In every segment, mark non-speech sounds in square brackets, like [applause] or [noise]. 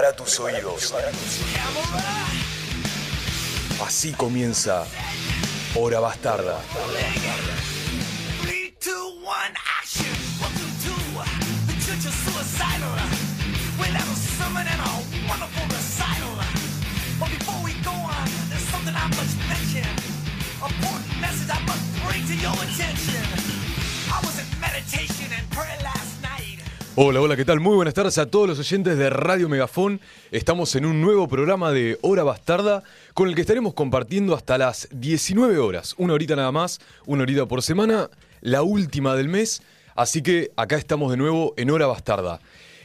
Prepara tus oídos. Así comienza Hora Bastarda. Important message I must bring to your attention. I was in meditation and. Hola, hola, ¿qué tal? Muy buenas tardes a todos los oyentes de Radio Megafón. Estamos en un nuevo programa de Hora Bastarda con el que estaremos compartiendo hasta las 19 horas. Una horita nada más, una horita por semana, la última del mes. Así que acá estamos de nuevo en Hora Bastarda.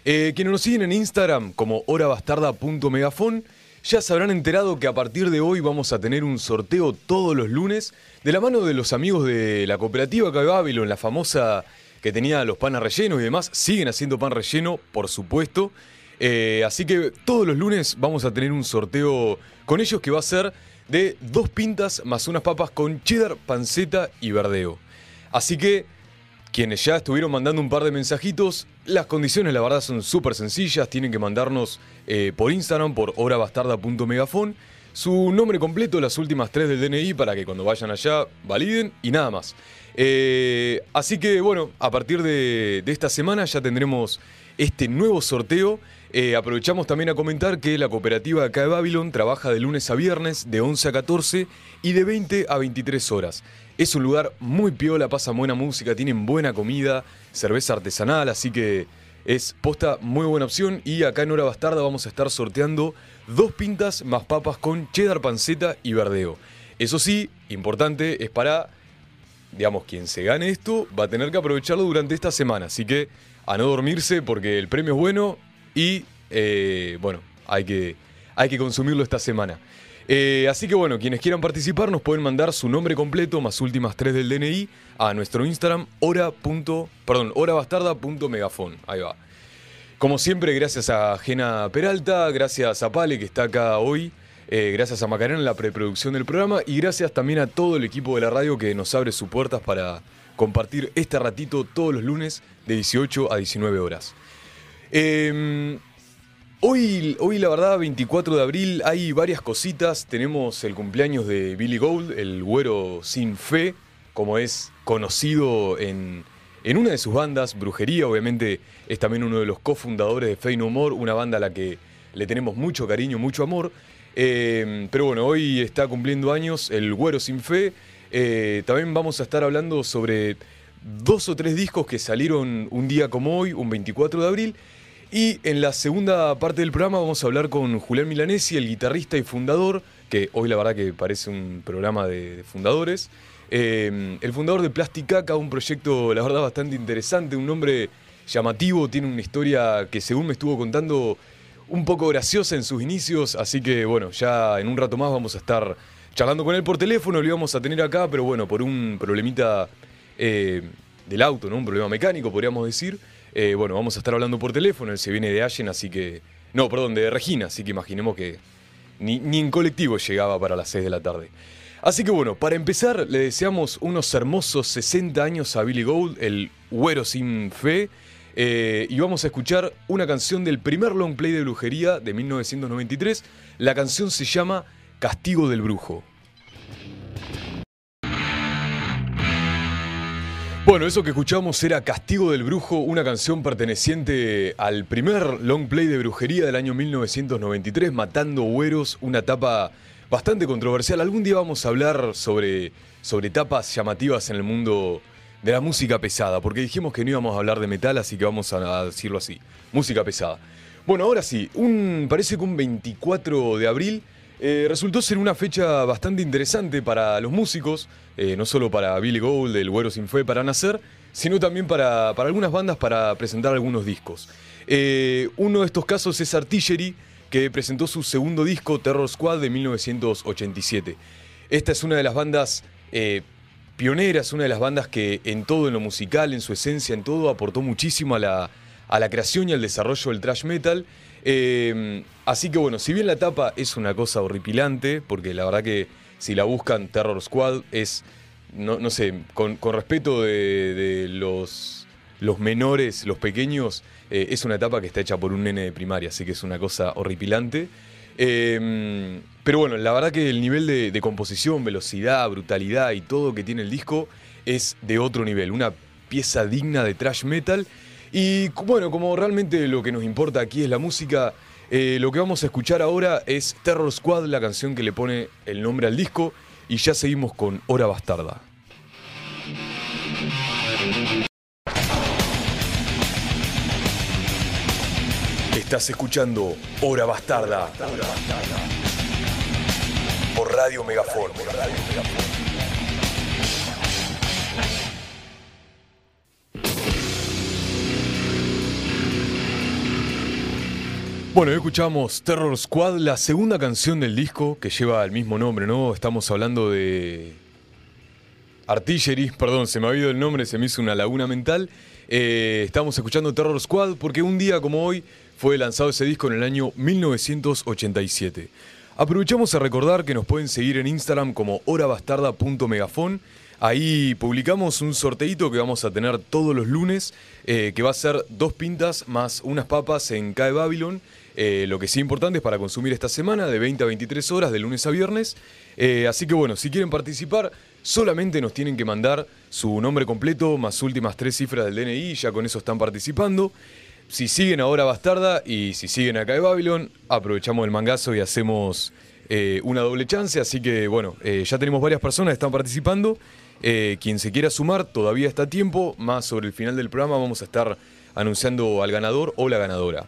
Eh, quienes nos siguen en Instagram como horabastarda.megafon ya se habrán enterado que a partir de hoy vamos a tener un sorteo todos los lunes de la mano de los amigos de la cooperativa Cabe Babylon, la famosa que tenía los panes rellenos y demás. Siguen haciendo pan relleno, por supuesto. Eh, así que todos los lunes vamos a tener un sorteo con ellos que va a ser de dos pintas más unas papas con cheddar, panceta y verdeo. Así que quienes ya estuvieron mandando un par de mensajitos, las condiciones la verdad son súper sencillas, tienen que mandarnos eh, por Instagram, por horabastarda.megafon, su nombre completo, las últimas tres del DNI para que cuando vayan allá validen y nada más. Eh, así que bueno, a partir de, esta semana ya tendremos este nuevo sorteo. Eh, aprovechamos también a comentar que la cooperativa acá de Babylon trabaja de lunes a viernes de 11 a 14 y de 20 a 23 horas. Es un lugar muy piola, pasan buena música, tienen buena comida, cerveza artesanal, así que es posta muy buena opción. Y acá en Hora Bastarda vamos a estar sorteando dos pintas más papas con cheddar, panceta y verdeo. Eso sí, importante, es para, digamos, quien se gane esto va a tener que aprovecharlo durante esta semana. Así que a no dormirse porque el premio es bueno y, eh, bueno, hay que, hay que consumirlo esta semana. Eh, así que bueno, quienes quieran participar nos pueden mandar su nombre completo más últimas tres del DNI a nuestro Instagram hora. Perdón, horabastarda.megafon. Ahí va. Como siempre, gracias a Jena Peralta, gracias a Pale que está acá hoy, eh, gracias a Macarena en la preproducción del programa y gracias también a todo el equipo de la radio que nos abre sus puertas para compartir este ratito todos los lunes de 18 a 19 horas. Eh, Hoy, hoy, la verdad, 24 de abril, hay varias cositas. Tenemos el cumpleaños de Billy Gold, el güero sin fe, como es conocido en, en una de sus bandas, Brujería. Obviamente es también uno de los cofundadores de Fey No More, una banda a la que le tenemos mucho cariño, mucho amor. Eh, pero bueno, hoy está cumpliendo años el güero sin fe. Eh, también vamos a estar hablando sobre dos o tres discos que salieron un día como hoy, un 24 de abril. Y en la segunda parte del programa vamos a hablar con Julián Milanesi, el guitarrista y fundador, que hoy la verdad que parece un programa de, fundadores. Eh, el fundador de Plasticaca, un proyecto la verdad bastante interesante, un nombre llamativo, tiene una historia que según me estuvo contando un poco graciosa en sus inicios, así que bueno, ya en un rato más vamos a estar charlando con él por teléfono, lo íbamos a tener acá, pero bueno, por un problemita eh, del auto, ¿no? Un problema mecánico, podríamos decir. Eh, bueno, vamos a estar hablando por teléfono, él se viene de Allen, así que... No, perdón, de Regina, así que imaginemos que ni, ni en colectivo llegaba para las 6 de la tarde. Así que bueno, para empezar, le deseamos unos hermosos 60 años a Billy Gold, el güero sin fe, eh, y vamos a escuchar una canción del primer long play de brujería de 1993. La canción se llama Castigo del Brujo. Bueno, eso que escuchamos era Castigo del Brujo, una canción perteneciente al primer long play de brujería del año 1993, Matando Güeros, una etapa bastante controversial. Algún día vamos a hablar sobre, sobre etapas llamativas en el mundo de la música pesada, porque dijimos que no íbamos a hablar de metal, así que vamos a decirlo así, música pesada. Bueno, ahora sí, un, parece que un 24 de abril eh, resultó ser una fecha bastante interesante para los músicos, eh, no solo para Billy Gold, el Güero Sin Fe, para nacer, sino también para, para algunas bandas para presentar algunos discos. Eh, uno de estos casos es Artillery, que presentó su segundo disco, Terror Squad, de 1987. Esta es una de las bandas pioneras, una de las bandas que en todo, en lo musical, en su esencia, en todo, aportó muchísimo a la, a la creación y al desarrollo del thrash metal. Eh, así que bueno, si bien la tapa es una cosa horripilante, porque la verdad que si la buscan Terror Squad es, no, no sé, con, con respeto de, de los los menores, los pequeños, eh, es una etapa que está hecha por un nene de primaria, así que es una cosa horripilante. Eh, pero bueno, la verdad que el nivel de, composición, velocidad, brutalidad y todo que tiene el disco es de otro nivel, una pieza digna de thrash metal. Y bueno, como realmente lo que nos importa aquí es la música, eh, lo que vamos a escuchar ahora es Terror Squad, la canción que le pone el nombre al disco, y ya seguimos con Hora Bastarda. Estás escuchando Hora Bastarda. Por Radio Megafon. Bueno, hoy escuchamos Terror Squad, la segunda canción del disco que lleva el mismo nombre, ¿no? Estamos hablando de Artillery, perdón, se me ha ido el nombre, se me hizo una laguna mental. Eh, estamos escuchando Terror Squad porque un día como hoy fue lanzado ese disco en el año 1987. Aprovechamos a recordar que nos pueden seguir en Instagram como horabastarda.megafon. Ahí publicamos un sorteito que vamos a tener todos los lunes, eh, que va a ser dos pintas más unas papas en CAE Babylon. Eh, lo que sí importante es para consumir esta semana de 20 a 23 horas de lunes a viernes. Eh, así que bueno, si quieren participar, solamente nos tienen que mandar su nombre completo más últimas tres cifras del DNI, ya con eso están participando. Si siguen ahora Bastarda y si siguen acá de Babylon, aprovechamos el mangazo y hacemos eh, una doble chance. Así que bueno, eh, ya tenemos varias personas que están participando. Eh, quien se quiera sumar, todavía está a tiempo. Más sobre el final del programa vamos a estar anunciando al ganador o la ganadora.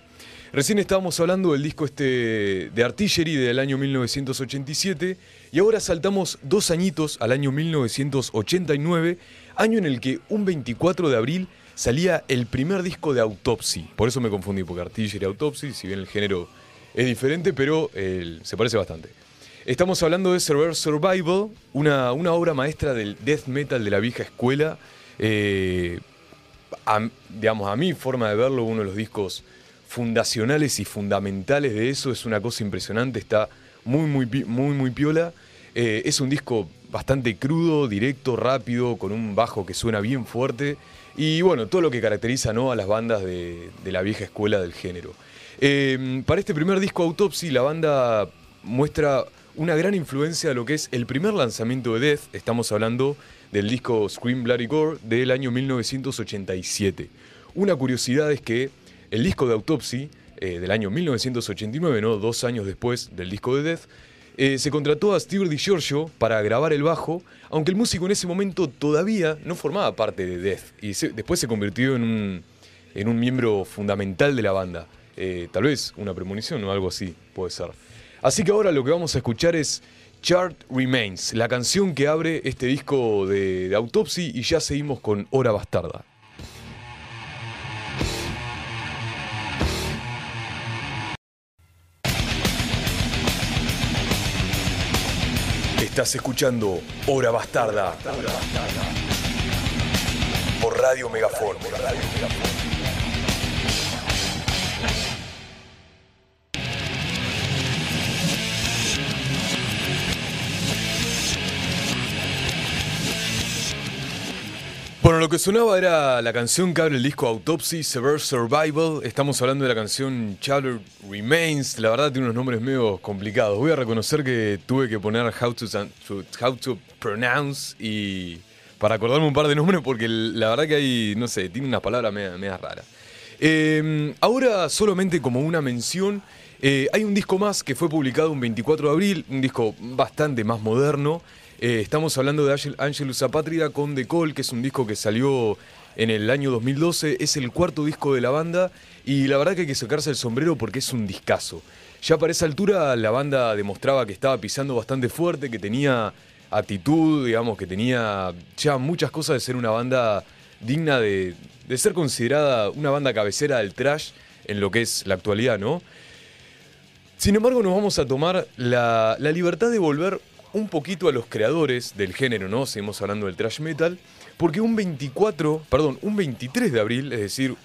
Recién estábamos hablando del disco este de Artillery del año 1987 y ahora saltamos dos añitos al año 1989, año en el que un 24 de abril salía el primer disco de Autopsy. Por eso me confundí, porque Artillery Autopsy, si bien el género es diferente, pero se parece bastante. Estamos hablando de Server Survival, una, obra maestra del death metal de la vieja escuela. Eh, a, digamos, a mi forma de verlo, uno de los discos fundacionales y fundamentales de eso, es una cosa impresionante, está muy, muy, muy, muy piola. Eh, es un disco bastante crudo, directo, rápido, con un bajo que suena bien fuerte. Y bueno, todo lo que caracteriza ¿no? a las bandas de, la vieja escuela del género. Eh, para este primer disco Autopsy, la banda muestra una gran influencia de lo que es el primer lanzamiento de Death. Estamos hablando del disco Scream Bloody Gore del año 1987. Una curiosidad es que el disco de Autopsy eh, del año 1989, ¿no? dos años después del disco de Death, eh, se contrató a Steve DiGiorgio para grabar el bajo, aunque el músico en ese momento todavía no formaba parte de Death y se- después se convirtió en un, miembro fundamental de la banda. Eh, tal vez una premonición o algo así, puede ser. Así que ahora lo que vamos a escuchar es Chart Remains, la canción que abre este disco de, de Autopsy y ya seguimos con Hora Bastarda. Estás escuchando Hora Bastarda. Por Radio Megafon. Bueno, lo que sonaba era la canción que abre el disco Autopsy, Severe Survival. Estamos hablando de la canción Chatter Remains. La verdad tiene unos nombres medio complicados. Voy a reconocer que tuve que poner How to, Pronounce y para acordarme un par de nombres porque la verdad que hay, no sé, tiene unas palabras media, media raras. Eh, ahora solamente como una mención, eh, hay un disco más que fue publicado un 24 de abril, un disco bastante más moderno. Eh, estamos hablando de Angel- Angelus con The Call, que es un disco que salió en el año 2012. Es el cuarto disco de la banda y la verdad que hay que sacarse el sombrero porque es un discazo. Ya para esa altura la banda demostraba que estaba pisando bastante fuerte, que tenía actitud, digamos, que tenía ya muchas cosas de ser una banda digna de, ser considerada una banda cabecera del trash en lo que es la actualidad, ¿no? Sin embargo, nos vamos a tomar la libertad de volver un poquito a los creadores del género, ¿no? Seguimos hablando del trash metal, porque un 24, perdón, un 23 de abril, es decir,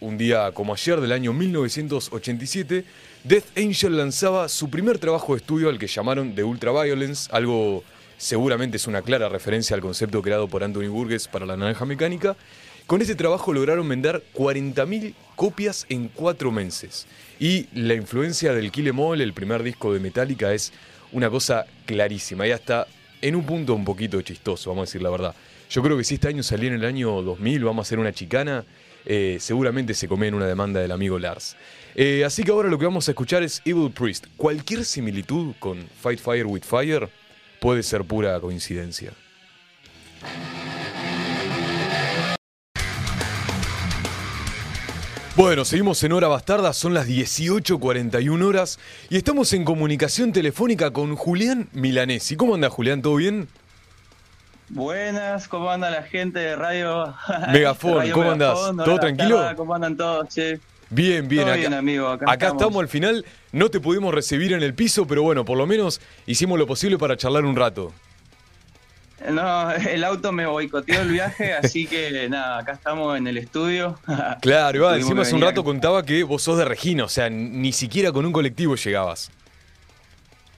un día como ayer del año 1987, Death Angel lanzaba su primer trabajo de estudio al que llamaron The Ultraviolence, algo seguramente es una clara referencia al concepto creado por Anthony Burgess para la naranja mecánica. Con este trabajo lograron vender 40.000 copias en cuatro meses. Y la influencia del Kill Em All, el primer disco de Metallica, es una cosa clarísima. Y hasta en un punto un poquito chistoso, vamos a decir la verdad. Yo creo que si este año salía en el año 2000, vamos a hacer una chicana, eh, seguramente se come en una demanda del amigo Lars. Eh, así que ahora lo que vamos a escuchar es Evil Priest. Cualquier similitud con Fight Fire with Fire puede ser pura coincidencia. Bueno, seguimos en Hora Bastarda, son las 18.41 horas y estamos en comunicación telefónica con Julián Milanesi. ¿Cómo anda Julián? ¿Todo bien? Buenas, ¿cómo anda la gente de Radio [laughs] Megafon? Radio ¿Cómo andás? Megafon, ¿Todo tranquilo? ¿Cómo andan todos, che? Bien, bien. Todo acá, bien, amigo, acá acá estamos. estamos. al final. No te pudimos recibir en el piso, pero bueno, por lo menos hicimos lo posible para charlar un rato. No, el auto me boicoteó el viaje, así que nada, acá estamos en el estudio. [laughs] Claro, Tuvimos encima hace un rato acá. contaba que vos sos de Regina, o sea, ni siquiera con un colectivo llegabas.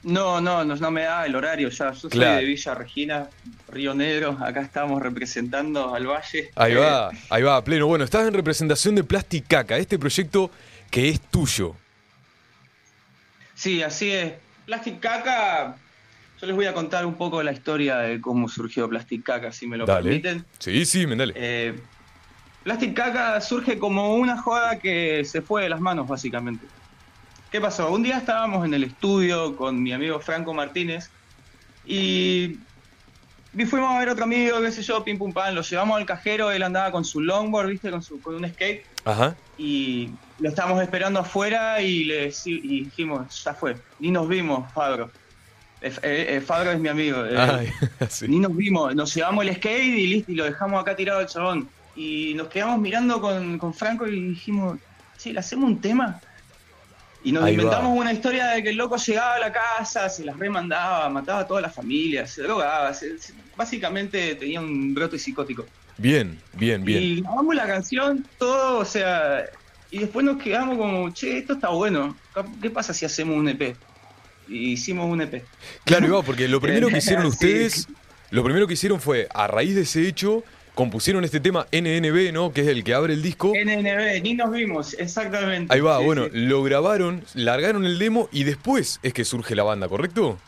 No, no, no, no me da el horario ya. Yo soy Claro. de Villa Regina, Río Negro. Acá estamos representando al Valle. Ahí Eh, va, ahí va, pleno. Bueno, estás en representación de Plastic Caca, este proyecto que es tuyo. Sí, así es. Plastic Caca, yo les voy a contar un poco la historia de cómo surgió Plastic Caca, si me lo Dale. permiten. Sí, sí, Mendale. Eh, Plastic Caca surge como una joda que se fue de las manos, básicamente. ¿Qué pasó? Un día estábamos en el estudio con mi amigo Franco Martínez y y fuimos a ver otro amigo, qué sé yo, pim pum pam, lo llevamos al cajero, él andaba con su longboard, viste, con, su, con un skate Ajá. y lo estábamos esperando afuera y le y dijimos, ya fue, ni nos vimos, Fabro. Eh, eh, Fabro es mi amigo. eh, Ay, [laughs] sí. ni nos vimos, nos llevamos el skate y listo, y lo dejamos acá tirado el chabón. Y nos quedamos mirando con, con Franco y dijimos, sí, le hacemos un tema. Y nos Ahí inventamos va. una historia de que el loco llegaba a la casa, se las remandaba, mataba a toda la familia, se drogaba, se- se- básicamente tenía un brote psicótico. Bien, bien, bien. Y grabamos la canción, todo, o sea, y después nos quedamos como, che, esto está bueno, ¿qué pasa si hacemos un EP? Y hicimos un EP. Claro, Iván, porque lo primero que hicieron [laughs] Sí. ustedes, lo primero que hicieron fue, a raíz de ese hecho, compusieron este tema NNB, ¿no? Que es el que abre el disco. NNB, ni nos vimos, exactamente. Ahí va, Sí, bueno, sí. lo grabaron, largaron el demo y después es que surge la banda, ¿correcto?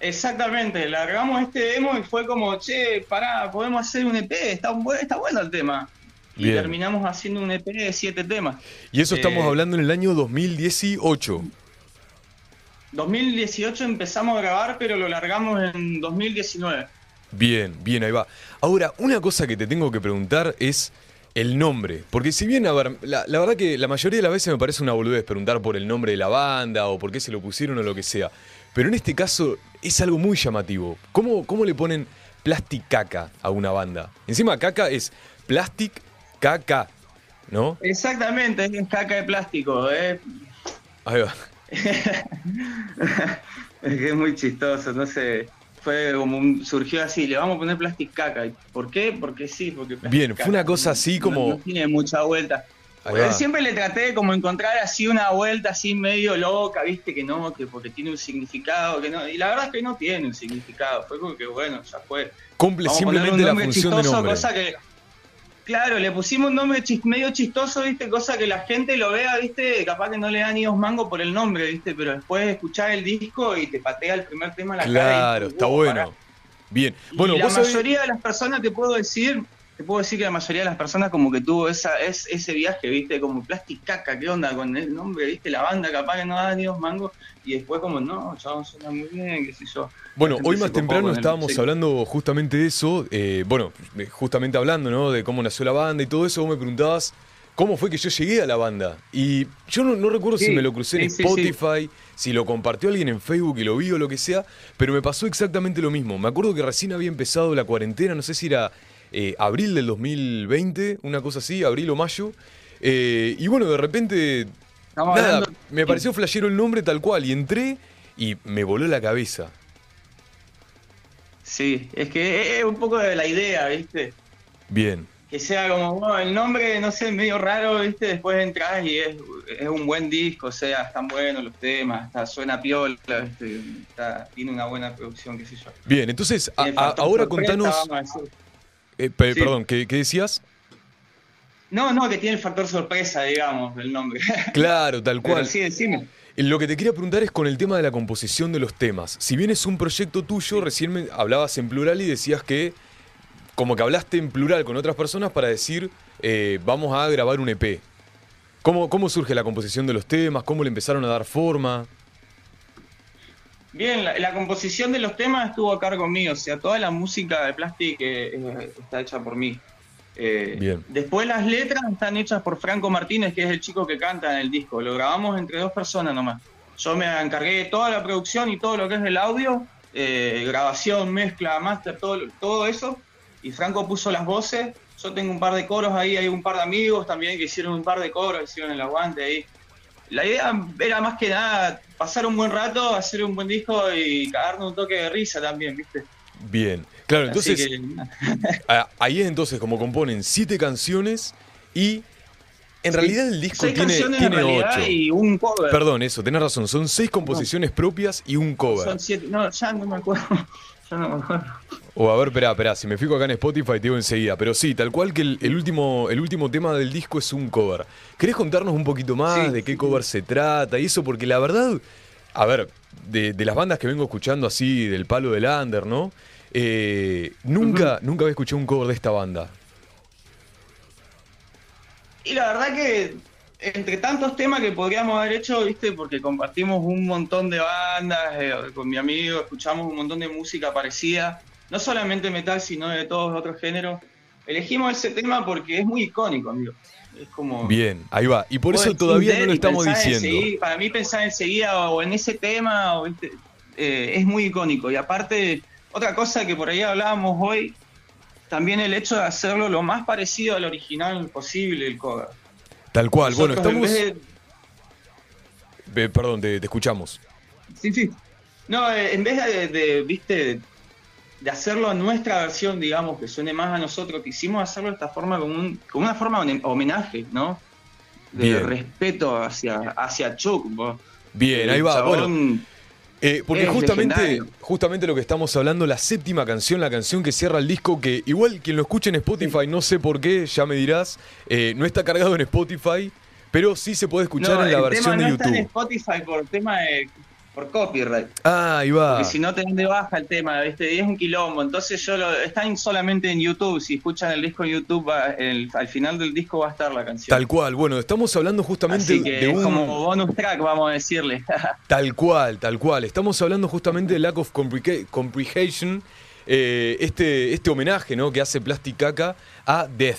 Exactamente, largamos este demo y fue como, che, pará, podemos hacer un EP, está, está bueno el tema. Y terminamos haciendo un EP de siete temas. Y eso estamos Eh, hablando en el año 2018. 2018 empezamos a grabar, pero lo largamos en 2019. Bien, bien, ahí va. Ahora, una cosa que te tengo que preguntar es el nombre. Porque si bien, a ver, la, la verdad que la mayoría de las veces me parece una boludez preguntar por el nombre de la banda o por qué se lo pusieron o lo que sea. Pero en este caso es algo muy llamativo. ¿Cómo, cómo le ponen Plastic Caca a una banda? Encima caca es Plastic Caca, ¿no? Exactamente, es caca de plástico. eh. Ahí va. [laughs] es que es muy chistoso, no sé. Fue como un, surgió así, le vamos a poner plastic caca. ¿Por qué? Porque sí, porque Bien, fue una cosa así como- No, tiene mucha vuelta. Siempre le traté de como encontrar así una vuelta así medio loca, viste que no, que porque tiene un significado, que no. Y la verdad es que no tiene un significado. Fue como que bueno, ya fue. Cumple Vamos a ponerle simplemente un la función de nombre. cosa que. Claro, le pusimos un nombre chis- medio chistoso, viste, cosa que la gente lo vea, viste, capaz que no le da ni dos mangos por el nombre, viste, pero después de escuchar el disco y te patea el primer tema en la cara. y Claro, está "Wow, bueno. pará". Bien. Y Bueno, la vos sabés- mayoría de las personas te puedo decir, te puedo decir que la mayoría de las personas como que tuvo esa, es, ese viaje, viste, como Plastic Caca, ¿qué onda con el nombre? Viste, la banda capaz que no da ni dos mangos, y después como, no, chabón, suena muy bien, qué sé yo. Bueno, hoy más temprano el- estábamos hablando justamente de eso, eh, bueno, justamente hablando, ¿no? De cómo nació la banda y todo eso, vos me preguntabas cómo fue que yo llegué a la banda. Y yo no, no recuerdo si me lo crucé en sí, sí, Spotify, si lo compartió alguien en Facebook y lo vi o lo que sea, pero me pasó exactamente lo mismo. Me acuerdo que recién había empezado la cuarentena, no sé si era eh, abril del 2020, una cosa así, abril o mayo. eh, y bueno, de repente, Estamos nada, hablando- me pareció flashero el nombre tal cual y entré y me voló la cabeza. Sí, es que es un poco de la idea, ¿viste? Bien. Que sea como, bueno, el nombre, no sé, medio raro, ¿viste? Después entras y es, es un buen disco, o sea, están buenos los temas, está, suena piola, ¿viste? Está- tiene una buena producción, qué sé yo. Bien, entonces, a- a- ahora contanos. Eh, Sí. Perdón, ¿qué, qué decías? No, no, que tiene el factor sorpresa, digamos, el nombre. [laughs] Claro, tal Pero cual. sí, decime. Lo que te quería preguntar es con el tema de la composición de los temas. Si bien es un proyecto tuyo, recién me hablabas en plural y decías que como que hablaste en plural con otras personas para decir eh, vamos a grabar un EP. ¿Cómo, ¿Cómo surge la composición de los temas? ¿Cómo le empezaron a dar forma? Bien, la, la composición de los temas estuvo a cargo mío, o sea, toda la música de Plastic eh, eh, está hecha por mí. Eh, Bien. Después las letras están hechas por Franco Martínez, que es el chico que canta en el disco. Lo grabamos entre dos personas nomás. Yo me encargué de toda la producción y todo lo que es el audio, eh, grabación, mezcla, master, todo, todo eso. Y Franco puso las voces. Yo tengo un par de coros ahí, hay un par de amigos también que hicieron un par de coros, hicieron el aguante ahí. La idea era más que nada pasar un buen rato, hacer un buen disco y cagarnos un toque de risa también, ¿viste? Bien. Claro, entonces que, [laughs] ahí es entonces como componen siete canciones y en realidad el disco seis tiene, tiene ocho. y un cover. Perdón, eso, tenés razón. Son seis composiciones propias y un cover. Son siete, no, ya no me acuerdo. [laughs] Ya no me acuerdo. O a ver, espera, espera, si me fijo acá en Spotify te digo enseguida. Pero sí, tal cual que el, el último, el último tema del disco es un cover. ¿Querés contarnos un poquito más Sí, de qué sí. cover se trata y eso? Porque la verdad, a ver, de, de las bandas que vengo escuchando así, del palo del under, ¿no? Eh, nunca, nunca había escuchado un cover de esta banda. Y la verdad que entre tantos temas que podríamos haber hecho, viste, porque compartimos un montón de bandas, eh, con mi amigo, escuchamos un montón de música parecida, no solamente metal, sino de todos otros géneros. Elegimos ese tema porque es muy icónico, amigo. Es como... Bien, ahí va. Y por eso todavía no lo estamos diciendo. para mí pensar enseguida o en ese tema o este- eh, es muy icónico. Y aparte, otra cosa que por ahí hablábamos hoy, también el hecho de hacerlo lo más parecido al original posible, el cover. Tal cual. Bueno, Nosotros, en estamos... de- Eh, perdón, te, te escuchamos. Sí, sí. No, eh, en vez de, de, viste, de hacerlo a nuestra versión, digamos, que suene más a nosotros, quisimos hacerlo de esta forma como, un, como una forma de homenaje, ¿no? De Bien. respeto hacia, hacia Chuck. vos. Bien, ahí va. Bueno, Eh, porque justamente, legendario. justamente lo que estamos hablando, la séptima canción, la canción que cierra el disco, que igual quien lo escuche en Spotify, no sé por qué, ya me dirás, eh, no está cargado en Spotify, pero sí se puede escuchar No, en la versión tema de no está en YouTube. Spotify por tema de por copyright. Ah, ahí va. Porque si no te dan de baja el tema, ¿viste? Y es un quilombo. Entonces yo lo, está en- solamente en YouTube. Si escuchan el disco en YouTube, va- el- al final del disco va a estar la canción. Tal cual. Bueno, estamos hablando justamente Así que de es un. como bonus track, vamos a decirle. [laughs] Tal cual, tal cual. Estamos hablando justamente de Lack of Comprehension, eh, este, este homenaje ¿no? que hace Plastic Caca a Death.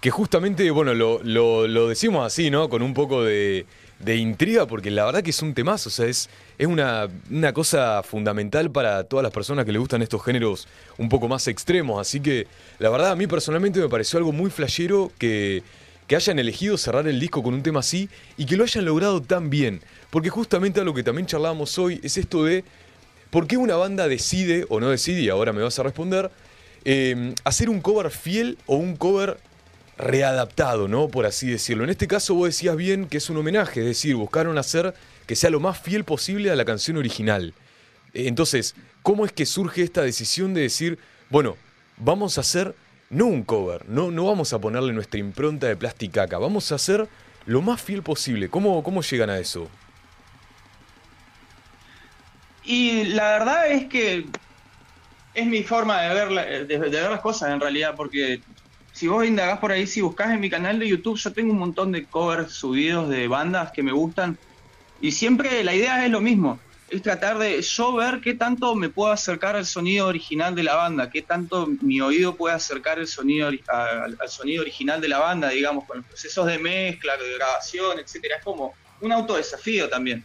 Que justamente, bueno, lo, lo- lo decimos así, ¿no? Con un poco de, de intriga, porque la verdad que es un temazo, o sea, es, es una, una cosa fundamental para todas las personas que le gustan estos géneros un poco más extremos. Así que, la verdad, a mí personalmente me pareció algo muy flashero que, que hayan elegido cerrar el disco con un tema así y que lo hayan logrado tan bien. Porque justamente a lo que también charlábamos hoy es esto de por qué una banda decide, o no decide, y ahora me vas a responder, eh, hacer un cover fiel o un cover readaptado, ¿no? Por así decirlo. En este caso vos decías bien que es un homenaje, es decir, buscaron hacer que sea lo más fiel posible a la canción original. Entonces, ¿cómo es que surge esta decisión de decir, bueno, vamos a hacer no un cover, no, no vamos a ponerle nuestra impronta de plasticaca, vamos a hacer lo más fiel posible? ¿Cómo, cómo llegan a eso? Y la verdad es que es mi forma de ver, de ver las cosas en realidad, porque si vos indagás por ahí, si buscas en mi canal de YouTube, yo tengo un montón de covers subidos de bandas que me gustan. Y siempre la idea es lo mismo, es tratar de yo ver qué tanto me puedo acercar al sonido original de la banda, qué tanto mi oído puede acercar el sonido al, al sonido original de la banda, digamos, con los procesos de mezcla, de grabación, etcétera. Es como un autodesafío también.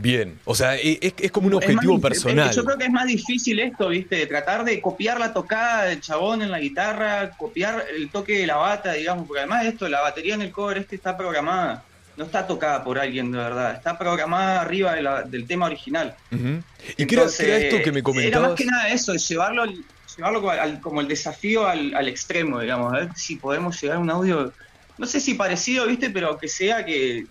Bien, o sea, e- es, es como un objetivo más- personal. Yo creo que es más difícil esto, ¿viste? De tratar de copiar la tocada del chabón en la guitarra, copiar el toque de la bata, digamos, porque además de esto, la batería en el cover este está programada, no está tocada por alguien de verdad, está programada arriba de la- del tema original. Ujú. ¿Y qué era, Entonces, qué era esto que me Era comentabas? más que nada eso, de llevarlo, llevarlo como, al- como el desafío al, al extremo, digamos, a ver si podemos llegar a un audio, no sé si parecido, ¿viste? Pero que sea que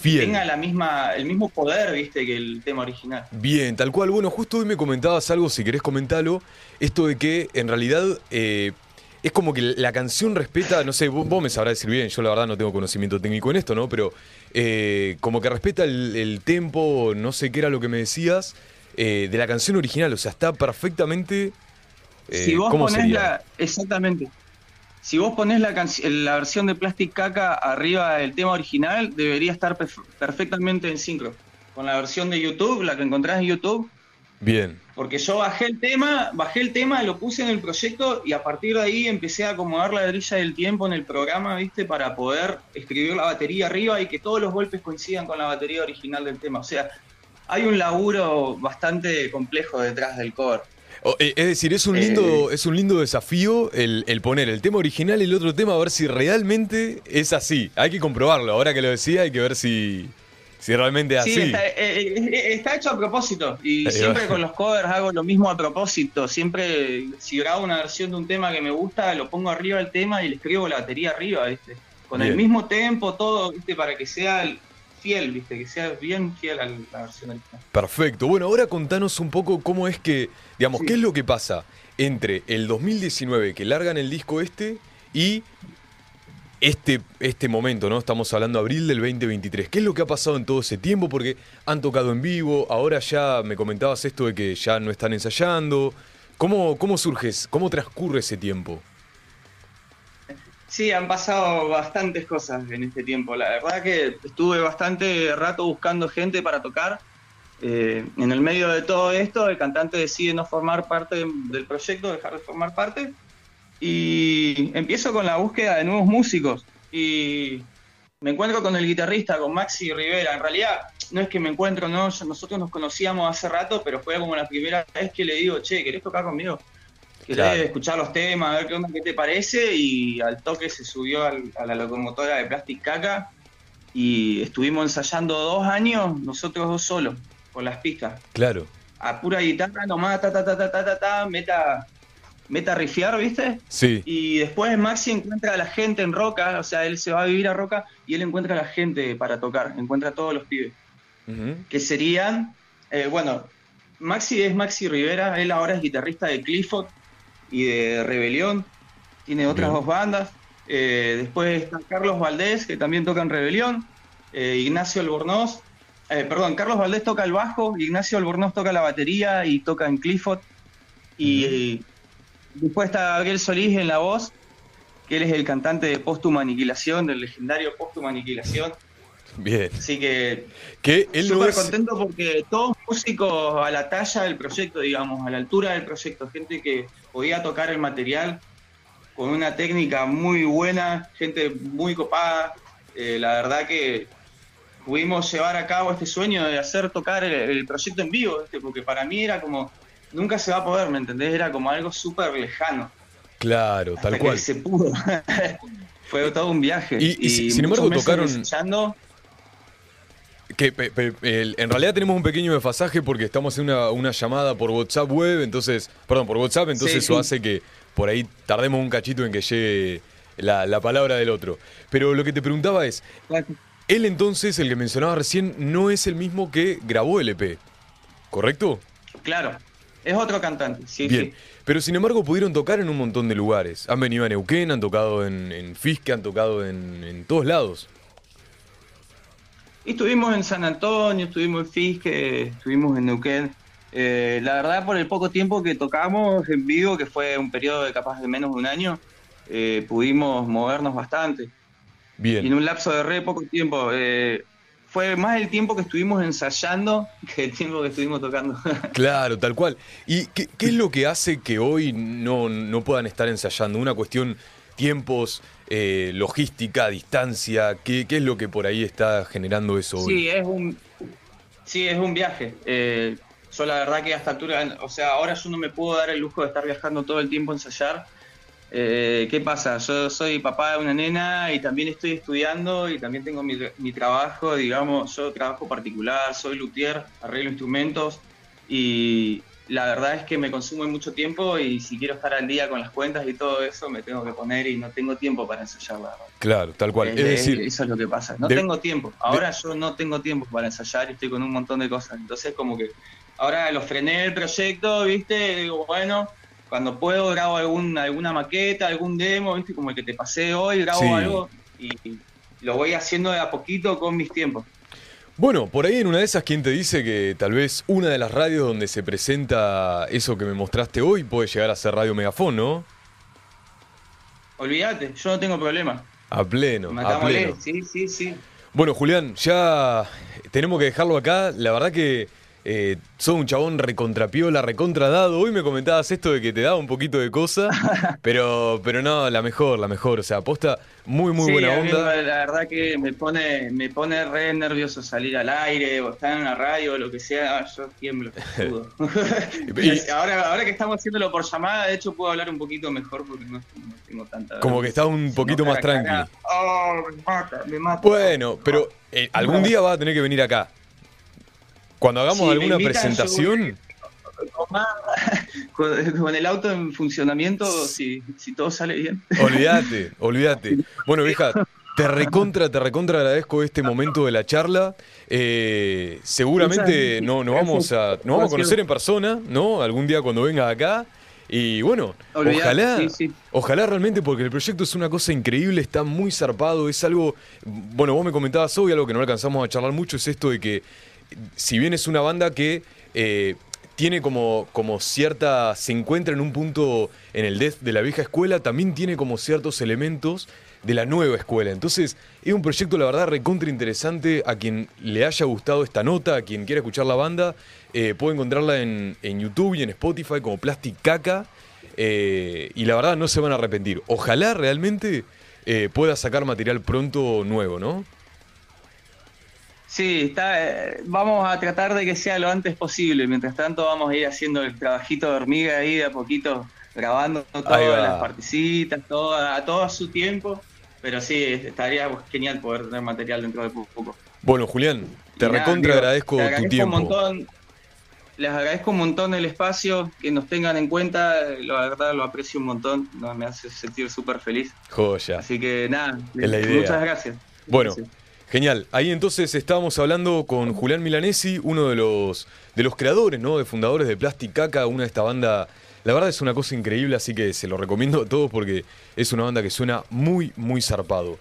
Fiel. tenga la misma, el mismo poder, ¿viste? Que el tema original. Bien, tal cual. Bueno, justo hoy me comentabas algo, si querés comentarlo, esto de que en realidad eh, es como que la canción respeta, no sé, vos, vos me sabrás decir bien, yo la verdad no tengo conocimiento técnico en esto, ¿no? Pero eh, como que respeta el, el tempo, no sé qué era lo que me decías, eh, de la canción original, o sea, está perfectamente... si vos ¿cómo ponés sería? la. Exactamente. Si vos ponés la, la versión de Plastic Caca arriba del tema original, debería estar perf- perfectamente en sincro. Con la versión de YouTube, la que encontrás en YouTube, Bien, porque yo bajé el tema, bajé el tema, lo puse en el proyecto y a partir de ahí empecé a acomodar la grilla del tiempo en el programa, ¿viste? Para poder escribir la batería arriba y que todos los golpes coincidan con la batería original del tema. O sea, hay un laburo bastante complejo detrás del cover. O, eh, es decir, es un Eh, lindo, es un lindo desafío el, el poner el tema original y el otro tema a ver si realmente es así. Hay que comprobarlo. Ahora que lo decía, hay que ver si, si realmente es Sí, así. está, eh, eh, está hecho a propósito. Y Ahí siempre va. con los covers hago lo mismo a propósito. Siempre, si grabo una versión de un tema que me gusta, lo pongo arriba del tema y le escribo la batería arriba, ¿viste? Con el mismo tempo, todo, ¿viste? Para que sea el- fiel, ¿viste? Que sea bien fiel a la versión original. Perfecto. Bueno, ahora contanos un poco cómo es que, digamos, Sí. qué es lo que pasa entre el 2019 que largan el disco este y este, este momento, ¿no? Estamos hablando de abril del 2023. ¿Qué es lo que ha pasado en todo ese tiempo? Porque han tocado en vivo, ahora ya me comentabas esto de que ya no están ensayando. ¿Cómo, cómo surge, cómo transcurre ese tiempo? Sí, han pasado bastantes cosas en este tiempo. La verdad que estuve bastante rato buscando gente para tocar. Eh, en el medio de todo esto, el cantante decide no formar parte del proyecto, dejar de formar parte. Y empiezo con la búsqueda de nuevos músicos. Y me encuentro con el guitarrista, con Maxi Rivera. En realidad, no es que me encuentro, no, nosotros nos conocíamos hace rato, pero fue como la primera vez que le digo, che, ¿querés tocar conmigo? Querés Claro. escuchar los temas, a ver qué onda, qué te parece. Y al toque se subió al- a la locomotora de Plastic Caca. Y estuvimos ensayando dos años, nosotros dos solos, con las pistas. Claro. A pura guitarra nomás, ta, ta, ta, ta, ta, ta, ta, meta, meta a rifiar, ¿viste? Sí. Y después Maxi encuentra a la gente en Roca, o sea, él se va a vivir a Roca y él encuentra a la gente para tocar, encuentra a todos los pibes. Que serían, eh, bueno, Maxi es Maxi Rivera, él ahora es guitarrista de Clifford y de Rebelión, tiene otras Bien. dos bandas. Eh, después está Carlos Valdés, que también toca en Rebelión, eh, Ignacio Albornoz, eh, perdón, Carlos Valdés toca el bajo, Ignacio Albornoz toca la batería y toca en Clifford. Y después está Gabriel Solís en la voz, que él es el cantante de Póstuma Aniquilación, del legendario Póstuma Aniquilación. Bien. Así que Que él no súper es. contento porque todos músicos a la talla del proyecto, digamos, a la altura del proyecto, gente que podía tocar el material con una técnica muy buena, gente muy copada. Eh, la verdad que pudimos llevar a cabo este sueño de hacer tocar el, el proyecto en vivo, ¿viste? porque para mí era como, nunca se va a poder, ¿me entendés? Era como algo súper lejano. Claro, hasta tal que cual. se pudo. [laughs] Fue todo un viaje. Y- y si- sin embargo tocaron- ensayando. Que pe- pe- el- en realidad tenemos un pequeño desfasaje porque estamos en una, una llamada por WhatsApp web, entonces, perdón, por WhatsApp, entonces Sí, eso sí. hace que por ahí tardemos un cachito en que llegue la, la palabra del otro. Pero lo que te preguntaba es, él entonces, el que mencionaba recién, no es el mismo que grabó el EP, ¿correcto? Claro, es otro cantante, sí, Bien, sí. pero sin embargo pudieron tocar en un montón de lugares. Han venido a Neuquén, han tocado en, en Fisque, han tocado en, en todos lados. Y estuvimos en San Antonio, estuvimos en Fisque, estuvimos en Neuquén. Eh, la verdad, por el poco tiempo que tocamos en vivo, que fue un periodo de capaz de menos de un año, eh, pudimos movernos bastante. Y en Bien, un lapso de re poco tiempo. eh, fue más el tiempo que estuvimos ensayando [laughs] que el tiempo que estuvimos tocando. [laughs] claro, tal cual. ¿Y qué, qué es lo que hace que hoy no, no puedan estar ensayando? Una cuestión, tiempos, eh, logística, distancia, ¿qué, ¿qué es lo que por ahí está generando eso hoy? Sí, es un, sí, es un viaje. Eh, yo la verdad que a esta altura, o sea, ahora yo no me puedo dar el lujo de estar viajando todo el tiempo a ensayar. Eh, ¿Qué pasa? Yo soy papá de una nena y también estoy estudiando y también tengo mi, mi trabajo, digamos, yo trabajo particular, soy luthier, arreglo instrumentos y la verdad es que me consume mucho tiempo y si quiero estar al día con las cuentas y todo eso me tengo que poner y no tengo tiempo para ensayar, la verdad. Claro, tal cual. Eh, Es decir, eso es lo que pasa. No de- tengo tiempo. Ahora yo no tengo tiempo para ensayar y estoy con un montón de cosas. Entonces, como que ahora lo frené el proyecto, ¿viste? Digo, bueno, cuando puedo grabo algún, alguna maqueta, algún demo, ¿viste? como el que te pasé hoy, grabo Sí. algo y lo voy haciendo de a poquito con mis tiempos. Bueno, por ahí en una de esas, ¿quién te dice que tal vez una de las radios donde se presenta eso que me mostraste hoy puede llegar a ser Radio Megafón, ¿no? Olvídate, yo no tengo problema. A pleno, a Matámosle, pleno. sí, sí, sí. Bueno, Julián, ya tenemos que dejarlo acá. La verdad que eh, sos un chabón recontrapiola, recontradado. Hoy me comentabas esto de que te daba un poquito de cosa, [laughs] pero, pero no, la mejor, la mejor. O sea, aposta muy, muy Sí, buena a mí onda. La verdad que me pone, me pone re nervioso salir al aire o estar en una radio o lo que sea, yo tiemblo. [laughs] [laughs] Y- ahora, ahora que estamos haciéndolo por llamada, de hecho puedo hablar un poquito mejor porque no, no tengo tanta... Como que estás un poquito no, más cara a tranqui. cara, Oh, me mata, me mata. Bueno, pero eh, algún día vas a tener que venir acá. Cuando hagamos Sí, alguna presentación, Con, con- [laughs] con el auto en funcionamiento, si, si todo sale bien. olvídate, [laughs] olvídate. Bueno, vieja, te recontra, te recontra agradezco este momento de la charla. Eh, seguramente no, nos vamos a, nos vamos a conocer en persona, ¿no? Algún día cuando vengas acá. Y bueno, Olvidate, ojalá, sí, sí. ojalá realmente, porque el proyecto es una cosa increíble, está muy zarpado, es algo, bueno, vos me comentabas hoy, algo que no alcanzamos a charlar mucho, es esto de que, si bien es una banda que eh, tiene como, como cierta, se encuentra en un punto en el death de la vieja escuela, también tiene como ciertos elementos de la nueva escuela. Entonces, es un proyecto, la verdad, recontra interesante. A quien le haya gustado esta nota, a quien quiera escuchar la banda, eh, puede encontrarla en, en YouTube y en Spotify como Plastic Caca. eh, y la verdad, no se van a arrepentir. Ojalá realmente pueda sacar material pronto nuevo, ¿no? Sí, está, eh, vamos a tratar de que sea lo antes posible. Mientras tanto, vamos a ir haciendo el trabajito de hormiga ahí de a poquito, grabando todas las partecitas, todo, a todo a su tiempo. Pero sí, estaría genial poder tener material dentro de poco. Bueno, Julián, te nada, recontra agradezco, te tu agradezco tiempo. Un montón, les agradezco un montón el espacio, que nos tengan en cuenta, la verdad lo aprecio un montón, me hace sentir súper feliz. Joya. Así que nada, Es la idea. muchas gracias. Bueno, Gracias. Genial. Ahí entonces estábamos hablando con Julián Milanesi, uno de los, de los creadores, ¿no? De fundadores de Plastic Caca, una de esta banda. La verdad es una cosa increíble, así que se lo recomiendo a todos porque es una banda que suena muy, muy zarpado.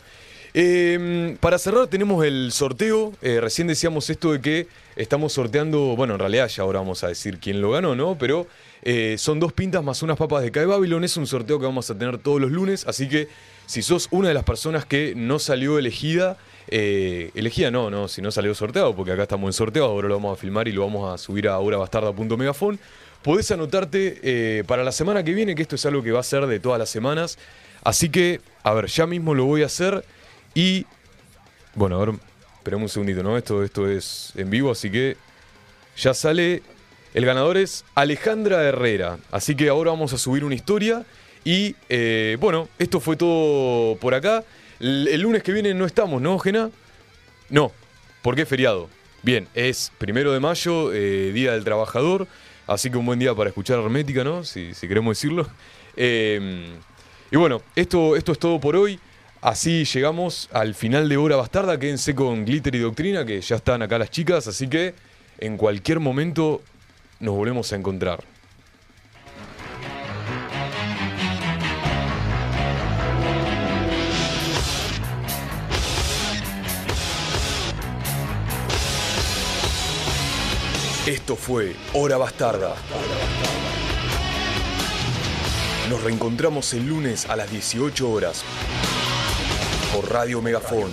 Eh, para cerrar tenemos el sorteo. Eh, recién decíamos esto de que estamos sorteando, bueno, en realidad ya ahora vamos a decir quién lo ganó, ¿no? Pero eh, son dos pintas más unas papas de Cae Babylon. Es un sorteo que vamos a tener todos los lunes, así que si sos una de las personas que no salió elegida, eh, elegida no, no, si no salió sorteado, porque acá estamos en sorteo, ahora lo vamos a filmar y lo vamos a subir a horabastarda.megafon. Podés anotarte eh, para la semana que viene, que esto es algo que va a ser de todas las semanas. Así que, a ver, ya mismo lo voy a hacer y... Bueno, a ver, esperemos un segundito, ¿no? Esto, esto es en vivo, así que ya sale. El ganador es Alejandra Herrera. Así que ahora vamos a subir una historia. Y eh, bueno, esto fue todo por acá. El, lunes que viene no estamos, ¿no, Gena? No, porque es feriado. Bien, es primero de mayo, eh, Día del Trabajador. Así que un buen día para escuchar Hermética, ¿no? Si, queremos decirlo. [laughs] Eh, y bueno, esto, esto es todo por hoy. Así llegamos al final de Hora Bastarda. Quédense con Glitter y Doctrina, que ya están acá las chicas. Así que en cualquier momento nos volvemos a encontrar. Esto fue Hora Bastarda. Nos reencontramos el lunes a las 18 horas por Radio Megafón.